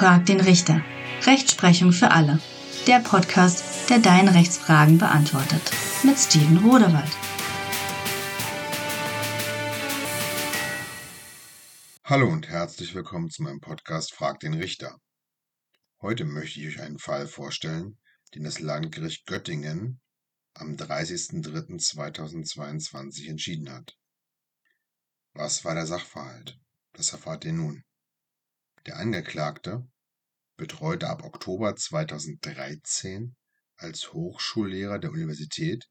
Frag den Richter. Rechtsprechung für alle. Der Podcast, der deine Rechtsfragen beantwortet. Mit Steven Rodewald. Hallo und herzlich willkommen zu meinem Podcast Frag den Richter. Heute möchte ich euch einen Fall vorstellen, den das Landgericht Göttingen am 30.03.2022 entschieden hat. Was war der Sachverhalt? Das erfahrt ihr nun. Der Angeklagte betreute ab Oktober 2013 als Hochschullehrer der Universität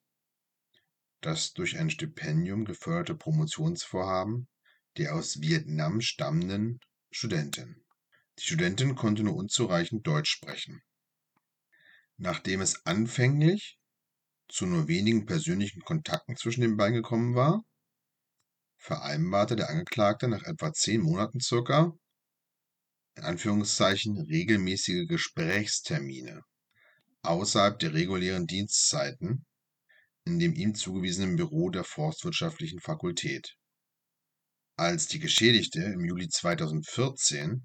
das durch ein Stipendium geförderte Promotionsvorhaben der aus Vietnam stammenden Studentin. Die Studentin konnte nur unzureichend Deutsch sprechen. Nachdem es anfänglich zu nur wenigen persönlichen Kontakten zwischen den beiden gekommen war, vereinbarte der Angeklagte nach etwa zehn Monaten circa regelmäßige Gesprächstermine außerhalb der regulären Dienstzeiten in dem ihm zugewiesenen Büro der Forstwirtschaftlichen Fakultät. Als die Geschädigte im Juli 2014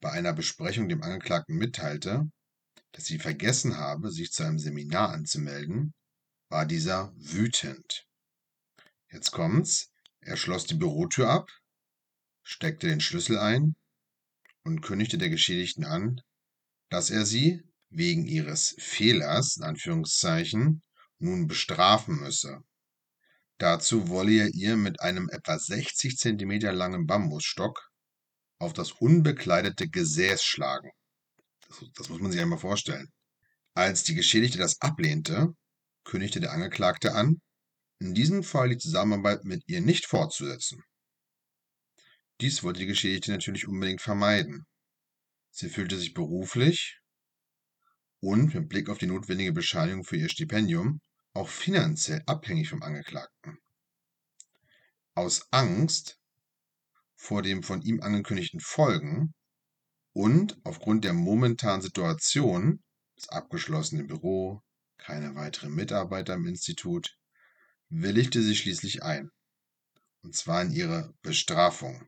bei einer Besprechung dem Angeklagten mitteilte, dass sie vergessen habe, sich zu einem Seminar anzumelden, war dieser wütend. Jetzt kommt's. Er schloss die Bürotür ab, steckte den Schlüssel ein und kündigte der Geschädigten an, dass er sie wegen ihres Fehlers, in Anführungszeichen, nun bestrafen müsse. Dazu wolle er ihr mit einem etwa 60 cm langen Bambusstock auf das unbekleidete Gesäß schlagen. Das, das muss man sich einmal vorstellen. Als die Geschädigte das ablehnte, kündigte der Angeklagte an, in diesem Fall die Zusammenarbeit mit ihr nicht fortzusetzen. Dies wollte die Geschädigte natürlich unbedingt vermeiden. Sie fühlte sich beruflich und mit Blick auf die notwendige Bescheinigung für ihr Stipendium auch finanziell abhängig vom Angeklagten. Aus Angst vor dem von ihm angekündigten Folgen und aufgrund der momentanen Situation, das abgeschlossene Büro, keine weiteren Mitarbeiter im Institut, willigte sie schließlich ein, und zwar in ihre Bestrafung.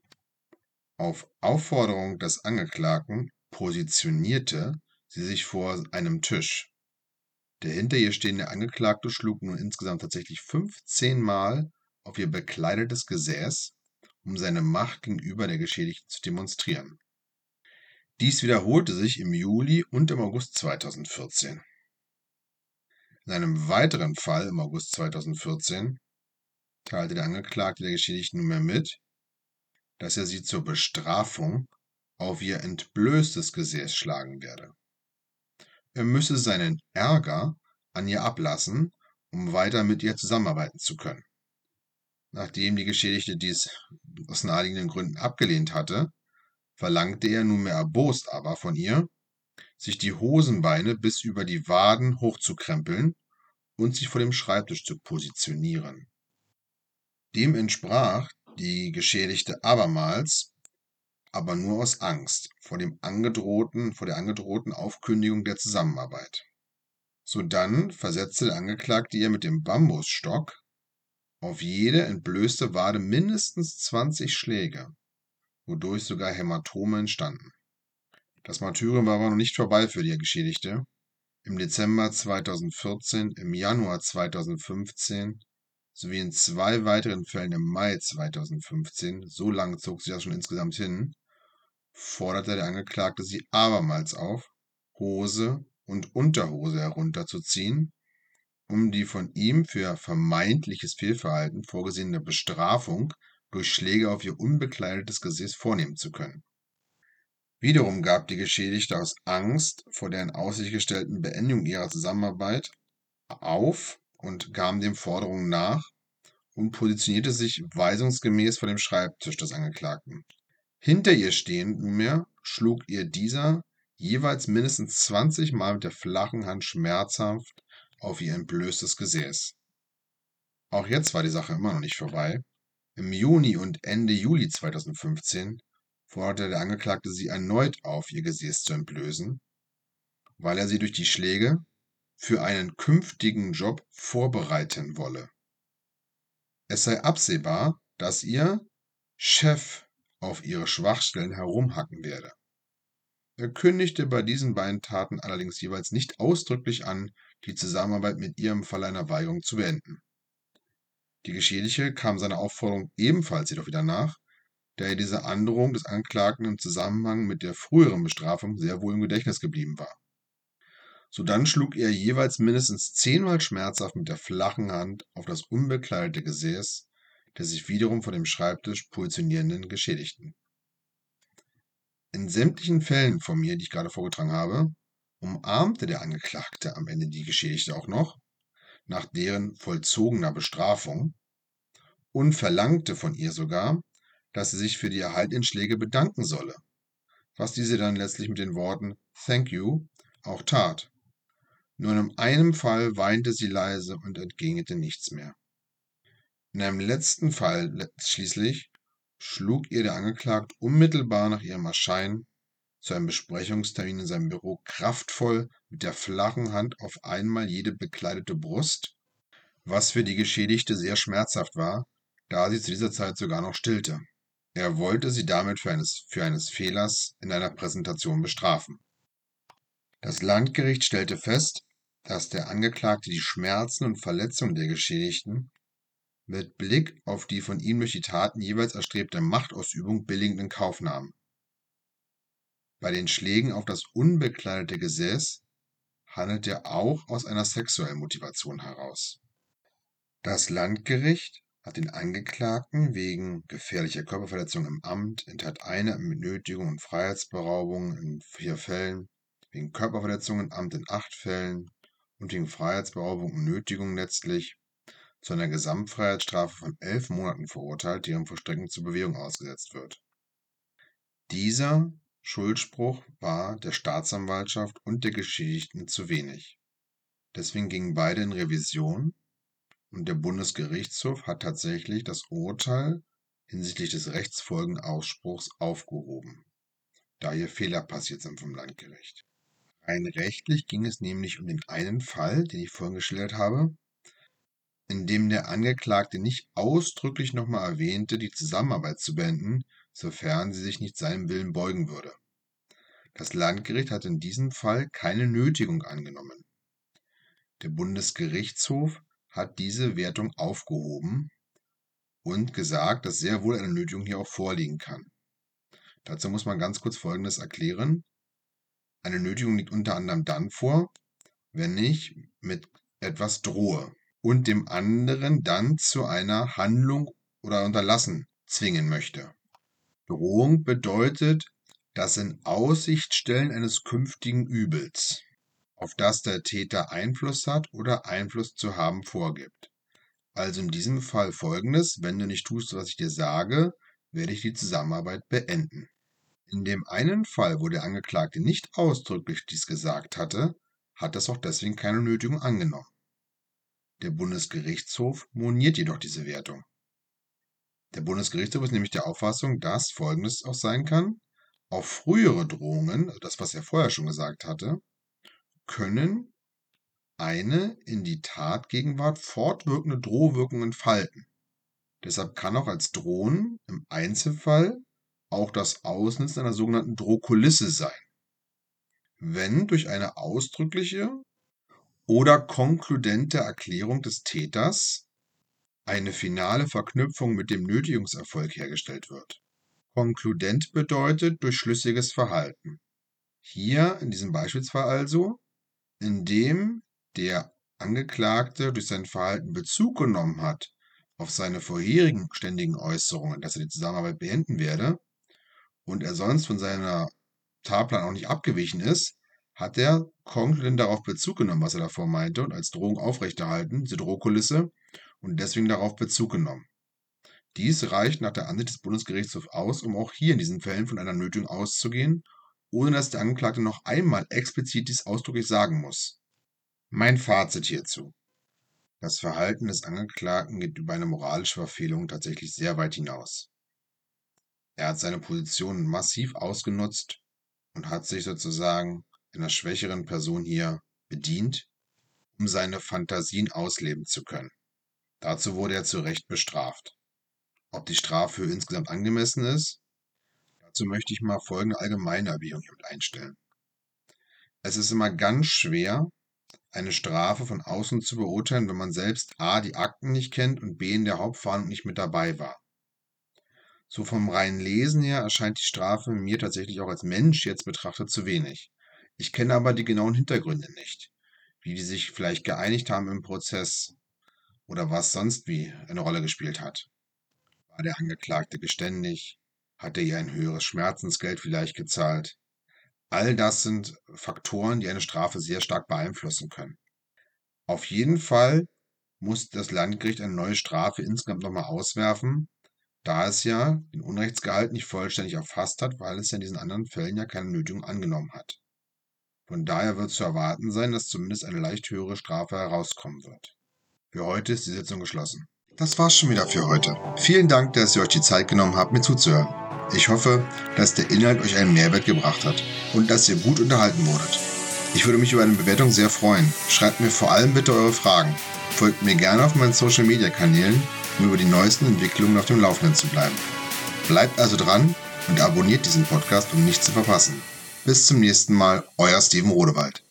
Auf Aufforderung des Angeklagten positionierte sie sich vor einem Tisch. Der hinter ihr stehende Angeklagte schlug nun insgesamt tatsächlich 15 Mal auf ihr bekleidetes Gesäß, um seine Macht gegenüber der Geschädigten zu demonstrieren. Dies wiederholte sich im Juli und im August 2014. In einem weiteren Fall im August 2014 teilte der Angeklagte der Geschädigten nunmehr mit, dass er sie zur Bestrafung auf ihr entblößtes Gesäß schlagen werde. Er müsse seinen Ärger an ihr ablassen, um weiter mit ihr zusammenarbeiten zu können. Nachdem die Geschädigte dies aus naheliegenden Gründen abgelehnt hatte, verlangte er nunmehr erbost aber von ihr, sich die Hosenbeine bis über die Waden hochzukrempeln und sich vor dem Schreibtisch zu positionieren. Dem entsprach die Geschädigte abermals, aber nur aus Angst vor dem angedrohten, vor der angedrohten Aufkündigung der Zusammenarbeit. Sodann versetzte der Angeklagte ihr mit dem Bambusstock auf jede entblößte Wade mindestens 20 Schläge, wodurch sogar Hämatome entstanden. Das Martyrium war aber noch nicht vorbei für die Geschädigte. Im Dezember 2014, im Januar 2015 sowie in zwei weiteren Fällen im Mai 2015, so lange zog sich das schon insgesamt hin, forderte der Angeklagte sie abermals auf, Hose und Unterhose herunterzuziehen, um die von ihm für vermeintliches Fehlverhalten vorgesehene Bestrafung durch Schläge auf ihr unbekleidetes Gesäß vornehmen zu können. Wiederum gab die Geschädigte aus Angst vor der in Aussicht gestellten Beendigung ihrer Zusammenarbeit auf und kam den Forderungen nach und positionierte sich weisungsgemäß vor dem Schreibtisch des Angeklagten. Hinter ihr stehend nunmehr schlug ihr dieser jeweils mindestens 20 Mal mit der flachen Hand schmerzhaft auf ihr entblößtes Gesäß. Auch jetzt war die Sache immer noch nicht vorbei. Im Juni und Ende Juli 2015 forderte der Angeklagte sie erneut auf, ihr Gesäß zu entblößen, weil er sie durch die Schläge für einen künftigen Job vorbereiten wolle. Es sei absehbar, dass ihr Chef auf ihre Schwachstellen herumhacken werde. Er kündigte bei diesen beiden Taten allerdings jeweils nicht ausdrücklich an, die Zusammenarbeit mit ihr im Fall einer Weigerung zu beenden. Die Geschädigte kam seiner Aufforderung ebenfalls jedoch wieder nach, da ihr diese Androhung des Anklagten im Zusammenhang mit der früheren Bestrafung sehr wohl im Gedächtnis geblieben war. Sodann schlug er jeweils mindestens zehnmal schmerzhaft mit der flachen Hand auf das unbekleidete Gesäß der sich wiederum vor dem Schreibtisch positionierenden Geschädigten. In sämtlichen Fällen von mir, die ich gerade vorgetragen habe, umarmte der Angeklagte am Ende die Geschädigte auch noch, nach deren vollzogener Bestrafung, und verlangte von ihr sogar, dass sie sich für die erhaltenen Schläge bedanken solle, was diese dann letztlich mit den Worten Thank you auch tat. Nur in einem Fall weinte sie leise und entgegnete nichts mehr. In einem letzten Fall schließlich schlug ihr der Angeklagte unmittelbar nach ihrem Erscheinen zu einem Besprechungstermin in seinem Büro kraftvoll mit der flachen Hand auf einmal jede bekleidete Brust, was für die Geschädigte sehr schmerzhaft war, da sie zu dieser Zeit sogar noch stillte. Er wollte sie damit für eines, Fehlers in einer Präsentation bestrafen. Das Landgericht stellte fest, dass der Angeklagte die Schmerzen und Verletzungen der Geschädigten mit Blick auf die von ihm durch die Taten jeweils erstrebte Machtausübung billigend in Kauf nahm. Bei den Schlägen auf das unbekleidete Gesäß handelt er auch aus einer sexuellen Motivation heraus. Das Landgericht hat den Angeklagten wegen gefährlicher Körperverletzung im Amt in Tat 1 mit Nötigung und Freiheitsberaubung in vier Fällen, wegen Körperverletzung im Amt in acht Fällen und wegen Freiheitsberaubung und Nötigung letztlich zu einer Gesamtfreiheitsstrafe von elf Monaten verurteilt, deren Vollstreckung zur Bewährung ausgesetzt wird. Dieser Schuldspruch war der Staatsanwaltschaft und der Geschädigten zu wenig. Deswegen gingen beide in Revision und der Bundesgerichtshof hat tatsächlich das Urteil hinsichtlich des rechtsfolgenden Ausspruchs aufgehoben, da hier Fehler passiert sind vom Landgericht. Rein rechtlich ging es nämlich um den einen Fall, den ich vorhin geschildert habe, in dem der Angeklagte nicht ausdrücklich nochmal erwähnte, die Zusammenarbeit zu beenden, sofern sie sich nicht seinem Willen beugen würde. Das Landgericht hat in diesem Fall keine Nötigung angenommen. Der Bundesgerichtshof hat diese Wertung aufgehoben und gesagt, dass sehr wohl eine Nötigung hier auch vorliegen kann. Dazu muss man ganz kurz Folgendes erklären. Eine Nötigung liegt unter anderem dann vor, wenn ich mit etwas drohe und dem anderen dann zu einer Handlung oder Unterlassen zwingen möchte. Drohung bedeutet das in Aussicht stellen eines künftigen Übels, auf das der Täter Einfluss hat oder Einfluss zu haben vorgibt. Also in diesem Fall folgendes, wenn du nicht tust, was ich dir sage, werde ich die Zusammenarbeit beenden. In dem einen Fall, wo der Angeklagte nicht ausdrücklich dies gesagt hatte, hat es auch deswegen keine Nötigung angenommen. Der Bundesgerichtshof moniert jedoch diese Wertung. Der Bundesgerichtshof ist nämlich der Auffassung, dass Folgendes auch sein kann. Auf frühere Drohungen, das was er vorher schon gesagt hatte, können eine in die Tatgegenwart fortwirkende Drohwirkung entfalten. Deshalb kann auch als Drohen im Einzelfall auch das Ausnutzen einer sogenannten Drohkulisse sein. Wenn durch eine ausdrückliche oder konkludente Erklärung des Täters eine finale Verknüpfung mit dem Nötigungserfolg hergestellt wird. Konkludent bedeutet durch schlüssiges Verhalten. Hier in diesem Beispielsfall also, indem der Angeklagte durch sein Verhalten Bezug genommen hat auf seine vorherigen ständigen Äußerungen, dass er die Zusammenarbeit beenden werde, und er sonst von seiner Tatplan auch nicht abgewichen ist, hat er konkludent darauf Bezug genommen, was er davor meinte, und als Drohung aufrechterhalten, diese Drohkulisse, und deswegen darauf Bezug genommen. Dies reicht nach der Ansicht des Bundesgerichtshofs aus, um auch hier in diesen Fällen von einer Nötigung auszugehen, ohne dass der Angeklagte noch einmal explizit dies ausdrücklich sagen muss. Mein Fazit hierzu. Das Verhalten des Angeklagten geht über eine moralische Verfehlung tatsächlich sehr weit hinaus. Er hat seine Position massiv ausgenutzt und hat sich sozusagen einer schwächeren Person hier bedient, um seine Fantasien ausleben zu können. Dazu wurde er zu Recht bestraft. ob die Strafe insgesamt angemessen ist, dazu möchte ich mal folgende allgemeine Erwägung hier mit einstellen. Es ist immer ganz schwer, eine Strafe von außen zu beurteilen, wenn man selbst a. die Akten nicht kennt und b. in der Hauptverhandlung nicht mit dabei war. So vom reinen Lesen her erscheint die Strafe mir tatsächlich auch als Mensch jetzt betrachtet zu wenig. Ich kenne aber die genauen Hintergründe nicht, wie die sich vielleicht geeinigt haben im Prozess oder was sonst wie eine Rolle gespielt hat. War der Angeklagte geständig? Hat er ihr ein höheres Schmerzensgeld vielleicht gezahlt? All das sind Faktoren, die eine Strafe sehr stark beeinflussen können. Auf jeden Fall muss das Landgericht eine neue Strafe insgesamt nochmal auswerfen, da es ja den Unrechtsgehalt nicht vollständig erfasst hat, weil es ja in diesen anderen Fällen ja keine Nötigung angenommen hat. Von daher wird zu erwarten sein, dass zumindest eine leicht höhere Strafe herauskommen wird. Für heute ist die Sitzung geschlossen. Das war's schon wieder für heute. Vielen Dank, dass ihr euch die Zeit genommen habt, mir zuzuhören. Ich hoffe, dass der Inhalt euch einen Mehrwert gebracht hat und dass ihr gut unterhalten wurdet. Ich würde mich über eine Bewertung sehr freuen. Schreibt mir vor allem bitte eure Fragen. Folgt mir gerne auf meinen Social Media Kanälen, um über die neuesten Entwicklungen auf dem Laufenden zu bleiben. Bleibt also dran und abonniert diesen Podcast, um nichts zu verpassen. Bis zum nächsten Mal, euer Steven Rodewald.